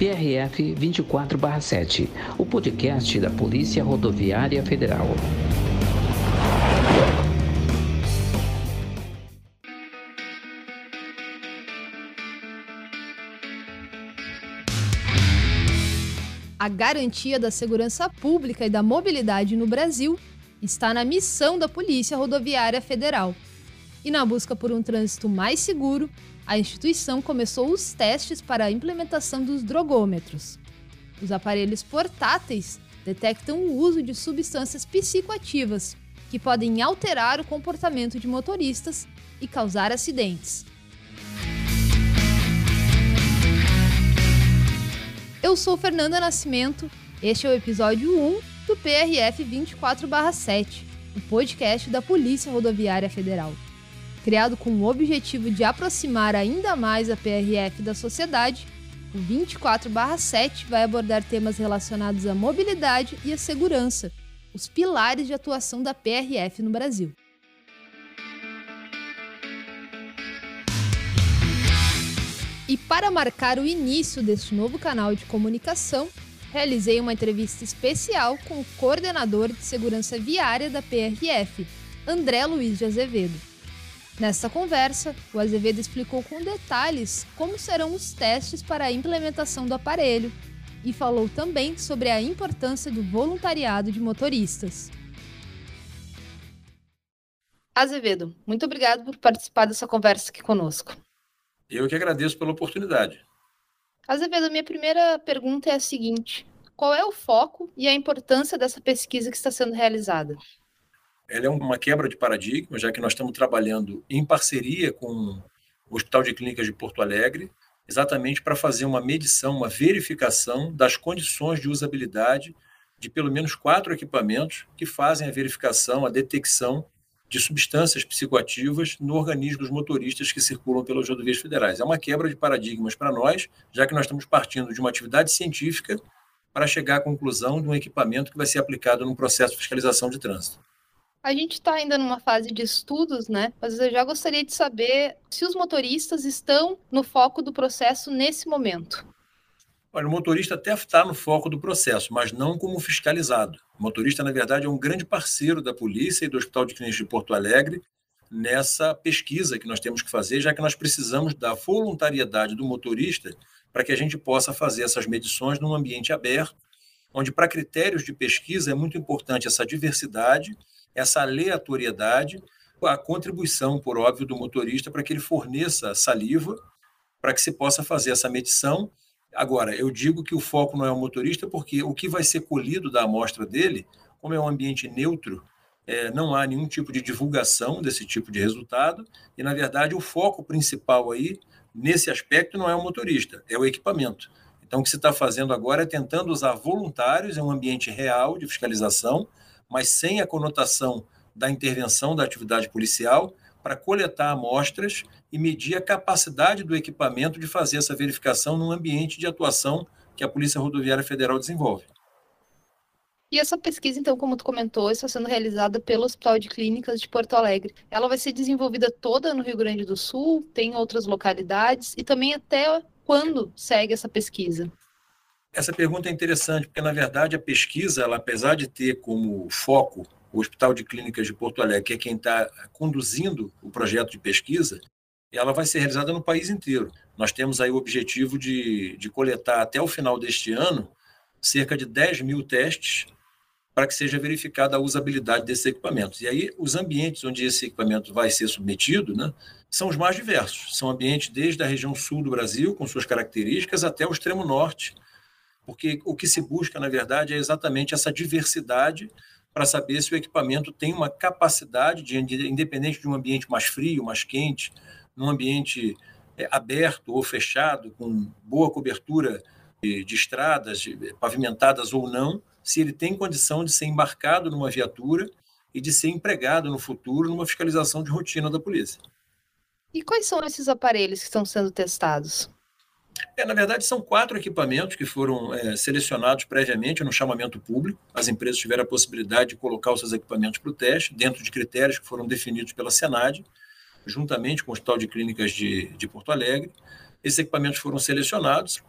PRF 24/7, o podcast da Polícia Rodoviária Federal. A garantia da segurança pública e da mobilidade no Brasil está na missão da Polícia Rodoviária Federal. E na busca por um trânsito mais seguro, a instituição começou os testes para a implementação dos drogômetros. Os aparelhos portáteis detectam o uso de substâncias psicoativas, que podem alterar o comportamento de motoristas e causar acidentes. Eu sou Fernanda Nascimento, este é o episódio 1 do PRF 24/7, o podcast da Polícia Rodoviária Federal. Criado com o objetivo de aproximar ainda mais a PRF da sociedade, o 24/7 vai abordar temas relacionados à mobilidade e à segurança, os pilares de atuação da PRF no Brasil. E para marcar o início deste novo canal de comunicação, realizei uma entrevista especial com o coordenador de segurança viária da PRF, André Luiz de Azevedo. Nesta conversa, o Azevedo explicou com detalhes como serão os testes para a implementação do aparelho e falou também sobre a importância do voluntariado de motoristas. Azevedo, muito obrigado por participar dessa conversa aqui conosco. Eu que agradeço pela oportunidade. Azevedo, minha primeira pergunta é a seguinte: qual é o foco e a importância dessa pesquisa que está sendo realizada? Ela é uma quebra de paradigma, já que nós estamos trabalhando em parceria com o Hospital de Clínicas de Porto Alegre, exatamente para fazer uma medição, uma verificação das condições de usabilidade de pelo menos quatro equipamentos que fazem a verificação, a detecção de substâncias psicoativas no organismo dos motoristas que circulam pelas rodovias federais. É uma quebra de paradigmas para nós, já que nós estamos partindo de uma atividade científica para chegar à conclusão de um equipamento que vai ser aplicado num processo de fiscalização de trânsito. A gente está ainda numa fase de estudos, né? Mas eu já gostaria de saber se os motoristas estão no foco do processo nesse momento. Olha, o motorista até está no foco do processo, mas não como fiscalizado. O motorista, na verdade, é um grande parceiro da polícia e do Hospital de Clínicas de Porto Alegre nessa pesquisa que nós temos que fazer, já que nós precisamos da voluntariedade do motorista para que a gente possa fazer essas medições num ambiente aberto, onde, para critérios de pesquisa, é muito importante essa diversidade essa aleatoriedade, a contribuição, por óbvio, do motorista para que ele forneça saliva para que se possa fazer essa medição. Agora, eu digo que o foco não é o motorista, porque o que vai ser colhido da amostra dele, como é um ambiente neutro, é, não há nenhum tipo de divulgação desse tipo de resultado, e, na verdade, o foco principal aí, nesse aspecto, não é o motorista, é o equipamento. Então, o que se está fazendo agora é tentando usar voluntários em um ambiente real de fiscalização, mas sem a conotação da intervenção da atividade policial, para coletar amostras e medir a capacidade do equipamento de fazer essa verificação num ambiente de atuação que a Polícia Rodoviária Federal desenvolve. E essa pesquisa, então, como tu comentou, está sendo realizada pelo Hospital de Clínicas de Porto Alegre. Ela vai ser desenvolvida toda no Rio Grande do Sul, tem outras localidades e também até quando segue essa pesquisa? Essa pergunta é interessante, porque, na verdade, a pesquisa, ela, apesar de ter como foco o Hospital de Clínicas de Porto Alegre, que é quem está conduzindo o projeto de pesquisa, ela vai ser realizada no país inteiro. Nós temos aí o objetivo de, de coletar até o final deste ano cerca de 10 mil testes para que seja verificada a usabilidade desses equipamentos. E aí, os ambientes onde esse equipamento vai ser submetido né, são os mais diversos. São ambientes desde a região sul do Brasil, com suas características, até o extremo norte, porque o que se busca, na verdade, é exatamente essa diversidade para saber se o equipamento tem uma capacidade de, independente de um ambiente mais frio, mais quente, num ambiente é, aberto ou fechado, com boa cobertura de, de estradas, de, pavimentadas ou não, se ele tem condição de ser embarcado numa viatura e de ser empregado no futuro numa fiscalização de rotina da polícia. E quais são esses aparelhos que estão sendo testados? É, na verdade, são quatro equipamentos que foram é, selecionados previamente no chamamento público. As empresas tiveram a possibilidade de colocar os seus equipamentos para o teste, dentro de critérios que foram definidos pela Senad, juntamente com o Hospital de Clínicas de, de Porto Alegre. Esses equipamentos foram selecionados.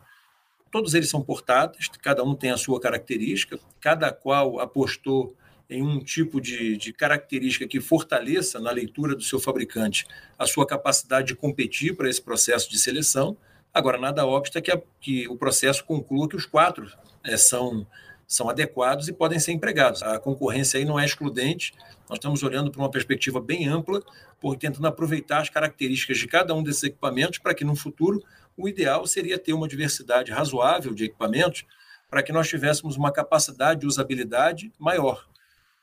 todos eles são portáteis, cada um tem a sua característica, cada qual apostou em um tipo de, de, característica que fortaleça na leitura do seu fabricante a sua capacidade de competir para esse processo de seleção. Agora, nada obsta que, a, que o processo conclua que os quatro é, são, são adequados e podem ser empregados. A concorrência aí não é excludente, nós estamos olhando para uma perspectiva bem ampla, por tentando aproveitar as características de cada um desses equipamentos para que no futuro o ideal seria ter uma diversidade razoável de equipamentos para que nós tivéssemos uma capacidade de usabilidade maior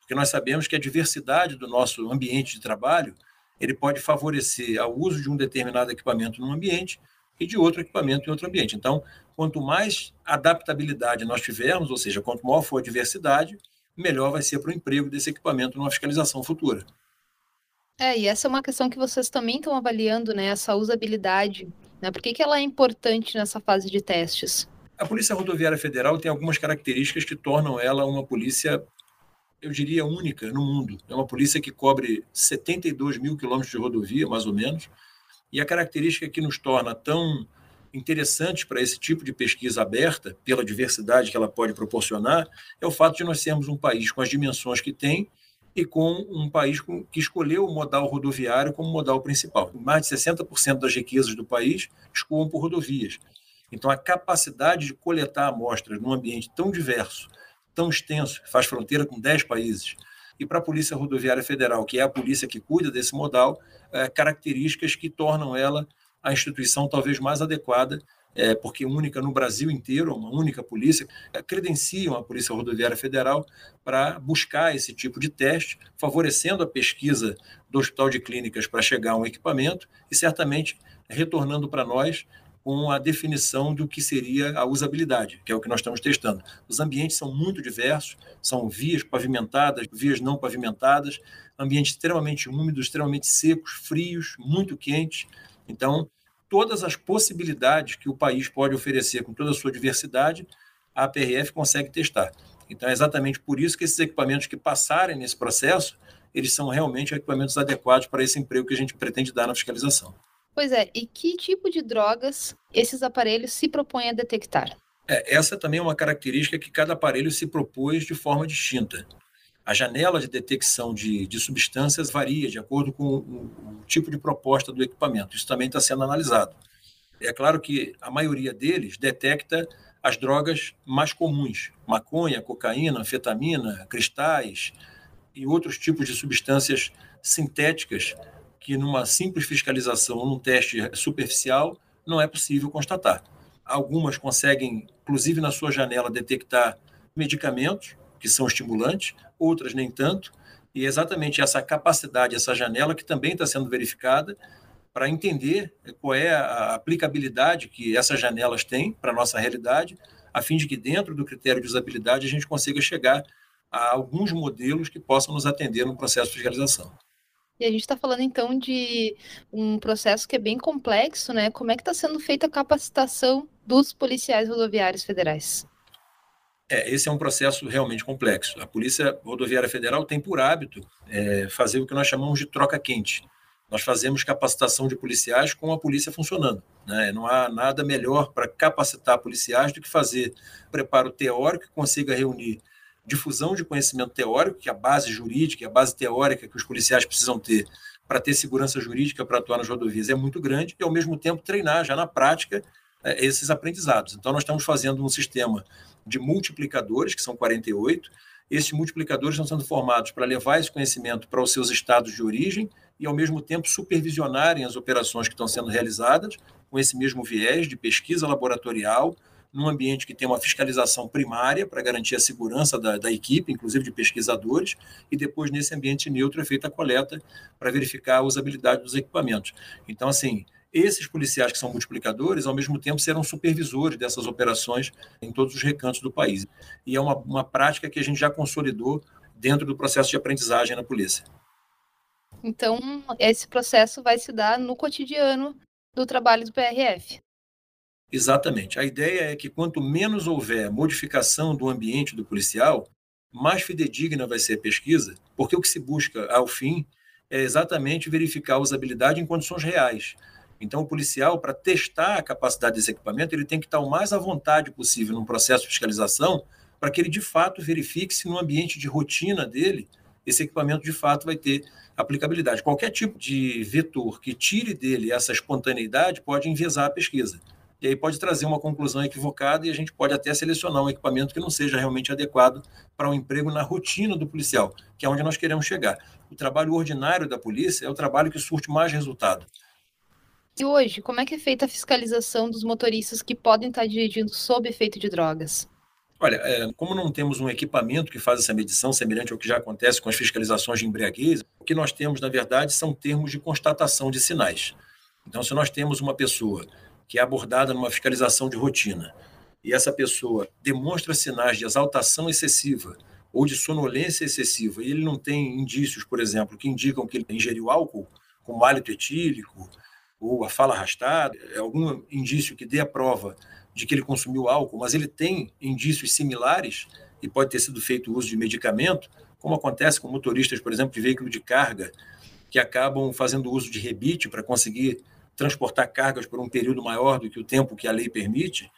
porque nós sabemos que a diversidade do nosso ambiente de trabalho ele pode favorecer o uso de um determinado equipamento num ambiente e de outro equipamento em outro ambiente. Então, quanto mais adaptabilidade nós tivermos, ou seja, quanto maior for a diversidade, melhor vai ser para o emprego desse equipamento numa fiscalização futura. É, e essa é uma questão que vocês também estão avaliando, né? Essa usabilidade. Né? Por que, que ela é importante nessa fase de testes? A Polícia Rodoviária Federal tem algumas características que tornam ela uma polícia eu diria, única no mundo. É uma polícia que cobre 72 mil quilômetros de rodovia, mais ou menos, e a característica que nos torna tão interessantes para esse tipo de pesquisa aberta, pela diversidade que ela pode proporcionar, é o fato de nós sermos um país com as dimensões que tem e com um país que escolheu o modal rodoviário como modal principal. Mais de 60% das riquezas do país escoam por rodovias. Então, a capacidade de coletar amostras num ambiente tão diverso, tão extenso, faz fronteira com 10 países, e para a Polícia Rodoviária Federal, que é a polícia que cuida desse modal, é, características que tornam ela a instituição talvez mais adequada, é, porque única no Brasil inteiro, uma única polícia, é, credenciam a Polícia Rodoviária Federal para buscar esse tipo de teste, favorecendo a pesquisa do Hospital de Clínicas para chegar a um equipamento e certamente retornando para nós com a definição do que seria a usabilidade, que é o que nós estamos testando. Os ambientes são muito diversos, são vias pavimentadas, vias não pavimentadas, ambientes extremamente úmidos, extremamente secos, frios, muito quentes. Então, todas as possibilidades que o país pode oferecer com toda a sua diversidade, a PRF consegue testar. Então, é exatamente por isso que esses equipamentos que passarem nesse processo, eles são realmente equipamentos adequados para esse emprego que a gente pretende dar na fiscalização. Pois é, e que tipo de drogas esses aparelhos se propõem a detectar? É, essa também é uma característica que cada aparelho se propôs de forma distinta. A janela de detecção de, de substâncias varia de acordo com o, o tipo de proposta do equipamento. Isso também está sendo analisado. É claro que a maioria deles detecta as drogas mais comuns: maconha, cocaína, anfetamina, cristais e outros tipos de substâncias sintéticas que numa simples fiscalização, num teste superficial, não é possível constatar. Algumas conseguem, inclusive na sua janela, detectar medicamentos, que são estimulantes, outras nem tanto, e é exatamente essa capacidade, essa janela, que também está sendo verificada para entender qual é a aplicabilidade que essas janelas têm para a nossa realidade, a fim de que, dentro do critério de usabilidade, a gente consiga chegar a alguns modelos que possam nos atender no processo de fiscalização. E a gente está falando então de um processo que é bem complexo, né? Como é que está sendo feita a capacitação dos policiais rodoviários federais? É, esse é um processo realmente complexo. A Polícia Rodoviária Federal tem por hábito é, fazer o que nós chamamos de troca quente. Nós fazemos capacitação de policiais com a polícia funcionando. Né? Não há nada melhor para capacitar policiais do que fazer preparo teórico que consiga reunir difusão de conhecimento teórico, que é a base jurídica, a base teórica que os policiais precisam ter para ter segurança jurídica para atuar nas rodovias é muito grande, e ao mesmo tempo treinar já na prática é, esses aprendizados. Então, nós estamos fazendo um sistema de multiplicadores, que são 48. Esses multiplicadores estão sendo formados para levar esse conhecimento para os seus estados de origem e, ao mesmo tempo, supervisionarem as operações que estão sendo realizadas com esse mesmo viés de pesquisa laboratorial, num ambiente que tem uma fiscalização primária para garantir a segurança da, da, equipe, inclusive de pesquisadores, e depois nesse ambiente neutro é feita a coleta para verificar a usabilidade dos equipamentos. Então, assim, esses policiais que são multiplicadores, ao mesmo tempo, serão supervisores dessas operações em todos os recantos do país. E é uma, uma prática que a gente já consolidou dentro do processo de aprendizagem na polícia. Então, esse processo vai se dar no cotidiano do trabalho do PRF. Exatamente. A ideia é que quanto menos houver modificação do ambiente do policial, mais fidedigna vai ser a pesquisa, porque o que se busca ao fim é exatamente verificar a usabilidade em condições reais. Então, o policial, para testar a capacidade desse equipamento, ele tem que estar o mais à vontade possível num processo de fiscalização, para que ele de fato verifique se no ambiente de rotina dele, esse equipamento de fato vai ter aplicabilidade. Qualquer tipo de vetor que tire dele essa espontaneidade pode enviesar a pesquisa. E aí pode trazer uma conclusão equivocada e a gente pode até selecionar um equipamento que não seja realmente adequado para o um emprego na rotina do policial, que é onde nós queremos chegar. O trabalho ordinário da polícia é o trabalho que surte mais resultado. E hoje, como é que é feita a fiscalização dos motoristas que podem estar dirigindo sob efeito de drogas? Olha, é, como não temos um equipamento que faz essa medição, semelhante ao que já acontece com as fiscalizações de embriaguez, o que nós temos, na verdade, são termos de constatação de sinais. Então, se nós temos uma pessoa que é abordada numa fiscalização de rotina. E essa pessoa demonstra sinais de exaltação excessiva ou de sonolência excessiva e ele não tem indícios, por exemplo, que indicam que ele ingeriu álcool, como hálito etílico, ou a fala arrastada, é algum indício que dê a prova de que ele consumiu álcool, mas ele tem indícios similares e pode ter sido feito uso de medicamento, como acontece com motoristas, por exemplo, de veículo de carga, que acabam fazendo uso de rebite para conseguir transportar cargas por um período maior do que o tempo que a lei permite,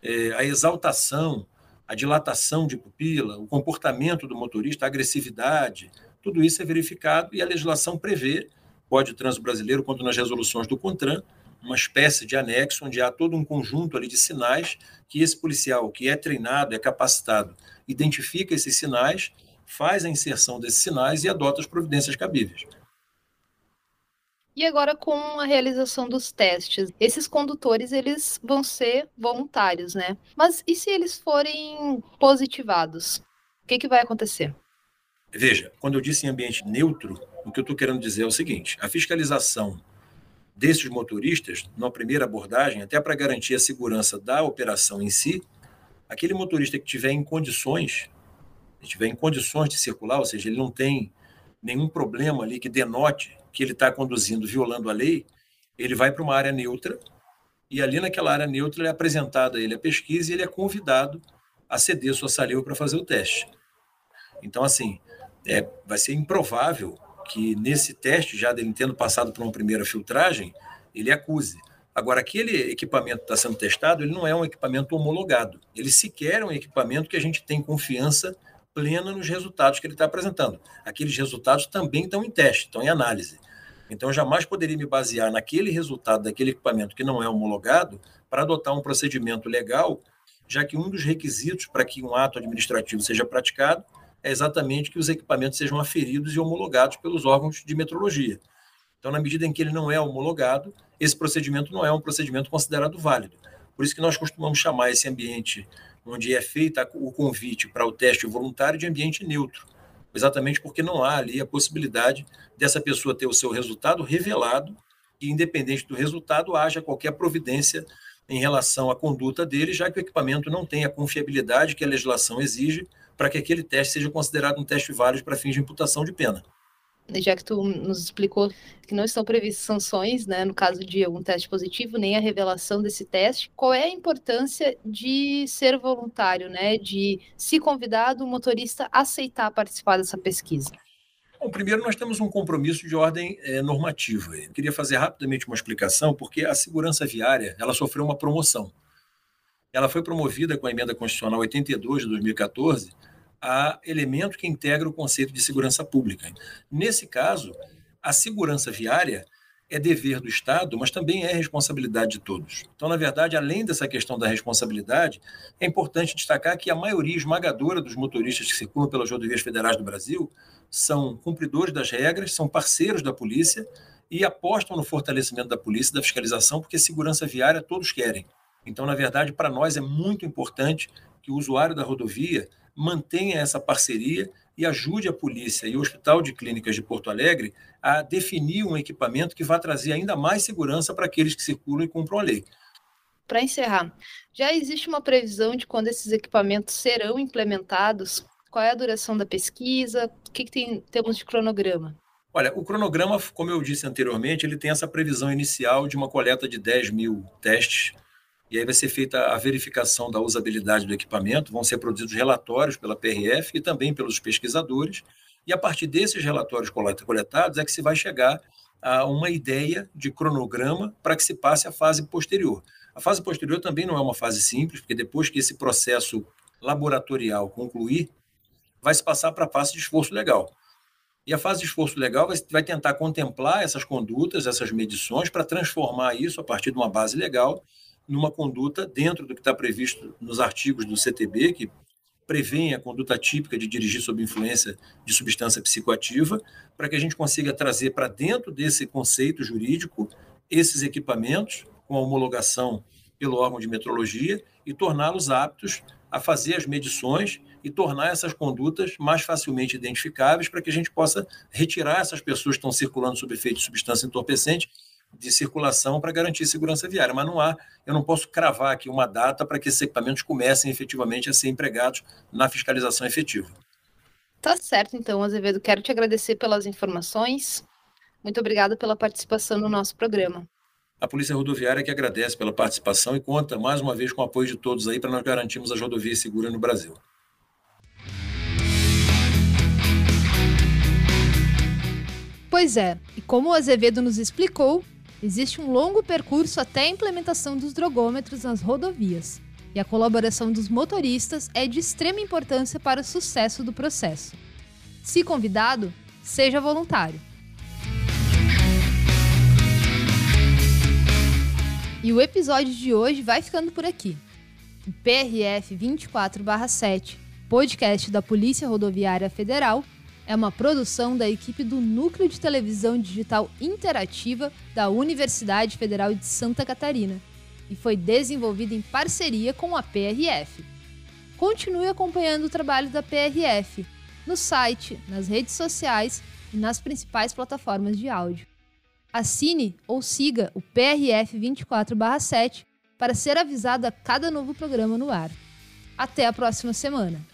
é, a exaltação, a dilatação de pupila, o comportamento do motorista, a agressividade, tudo isso é verificado e a legislação prevê Código Trânsito Brasileiro, quanto nas resoluções do CONTRAN, uma espécie de anexo onde há todo um conjunto ali de sinais que esse policial, que é treinado, é capacitado, identifica esses sinais, faz a inserção desses sinais e adota as providências cabíveis. E agora com a realização dos testes, esses condutores eles vão ser voluntários, né? Mas e se eles forem positivados? O que, que vai acontecer? Veja, quando eu disse em ambiente neutro, o que eu estou querendo dizer é o seguinte: a fiscalização desses motoristas, na primeira abordagem, até para garantir a segurança da operação em si, aquele motorista que tiver em condições, tiver em condições de circular, ou seja, ele não tem nenhum problema ali que denote que ele está conduzindo violando a lei, ele vai para uma área neutra e ali naquela área neutra é apresentada a ele a pesquisa e ele é convidado a ceder sua saliva para fazer o teste. Então, assim, é, vai ser improvável que nesse teste, já dele tendo passado por uma primeira filtragem, ele acuse. Agora, aquele equipamento que está sendo testado, ele não é um equipamento homologado. Ele sequer é um equipamento que a gente tem confiança plena nos resultados que ele está apresentando. Aqueles resultados também estão em teste, estão em análise. Então, eu jamais poderia me basear naquele resultado daquele equipamento que não é homologado para adotar um procedimento legal, já que um dos requisitos para que um ato administrativo seja praticado é exatamente que os equipamentos sejam aferidos e homologados pelos órgãos de metrologia. Então, na medida em que ele não é homologado, esse procedimento não é um procedimento considerado válido. Por isso que nós costumamos chamar esse ambiente onde é feito o convite para o teste voluntário de ambiente neutro, exatamente porque não há ali a possibilidade dessa pessoa ter o seu resultado revelado e, independente do resultado, haja qualquer providência em relação à conduta dele, já que o equipamento não tem a confiabilidade que a legislação exige para que aquele teste seja considerado um teste válido para fins de imputação de pena. Já que tu nos explicou que não estão previstas sanções, né, no caso de algum teste positivo, nem a revelação desse teste, qual é a importância de ser voluntário, né, de, se convidado, o motorista aceitar participar dessa pesquisa? Bom, primeiro, nós temos um compromisso de ordem é, normativa. Eu queria fazer rapidamente uma explicação, porque a segurança viária ela sofreu uma promoção ela foi promovida com a emenda constitucional 82 de 2014 a elemento que integra o conceito de segurança pública. Nesse caso, a segurança viária é dever do Estado, mas também é responsabilidade de todos. Então, na verdade, além dessa questão da responsabilidade, é importante destacar que a maioria esmagadora dos motoristas que circulam pelas rodovias federais do Brasil são cumpridores das regras, são parceiros da polícia e apostam no fortalecimento da polícia e da fiscalização, porque segurança viária todos querem. Então, na verdade, para nós é muito importante que o usuário da rodovia mantenha essa parceria e ajude a polícia e o Hospital de Clínicas de Porto Alegre a definir um equipamento que vá trazer ainda mais segurança para aqueles que circulam e cumpram a lei. Para encerrar, já existe uma previsão de quando esses equipamentos serão implementados? Qual é a duração da pesquisa? O que, que tem, temos de cronograma? Olha, o cronograma, como eu disse anteriormente, ele tem essa previsão inicial de uma coleta de 10 mil testes e aí vai ser feita a verificação da usabilidade do equipamento, vão ser produzidos relatórios pela PRF e também pelos pesquisadores, e a partir desses relatórios coletados é que se vai chegar uma ideia de cronograma para que se passe a fase posterior. A fase posterior também não é uma fase simples, porque depois que esse processo laboratorial concluir, vai se passar para a fase de esforço legal. E a fase de esforço legal vai tentar contemplar essas condutas, essas medições, para transformar isso, a partir de uma base legal, numa conduta dentro do que está previsto nos artigos do CTB, que prevêem a conduta típica de dirigir sob influência de substância psicoativa, para que a gente consiga trazer para dentro desse conceito jurídico esses equipamentos com a homologação pelo órgão de metrologia e torná-los aptos a fazer as medições e tornar essas condutas mais facilmente identificáveis para que a gente possa retirar essas pessoas que estão circulando sob efeito de substância entorpecente de circulação para garantir segurança viária. Mas não há, eu não posso cravar aqui uma data para que esses equipamentos comecem efetivamente a ser empregados na fiscalização efetiva. Tá certo, então, Azevedo. Quero te agradecer pelas informações. Muito obrigada pela participação no nosso programa. A Polícia Rodoviária que agradece pela participação e conta mais uma vez com o apoio de todos aí para nós garantirmos as rodovias seguras no Brasil. Pois é, e como o Azevedo nos explicou, existe um longo percurso até a implementação dos drogômetros nas rodovias, e a colaboração dos motoristas é de extrema importância para o sucesso do processo. Se convidado, seja voluntário. E o episódio de hoje vai ficando por aqui. O PRF 24/7, podcast da Polícia Rodoviária Federal, é uma produção da equipe do Núcleo de Televisão Digital Interativa da Universidade Federal de Santa Catarina e foi desenvolvido em parceria com a PRF. Continue acompanhando o trabalho da PRF no site, nas redes sociais e nas principais plataformas de áudio. Assine ou siga o PRF 24/7 para ser avisado a cada novo programa no ar. Até a próxima semana!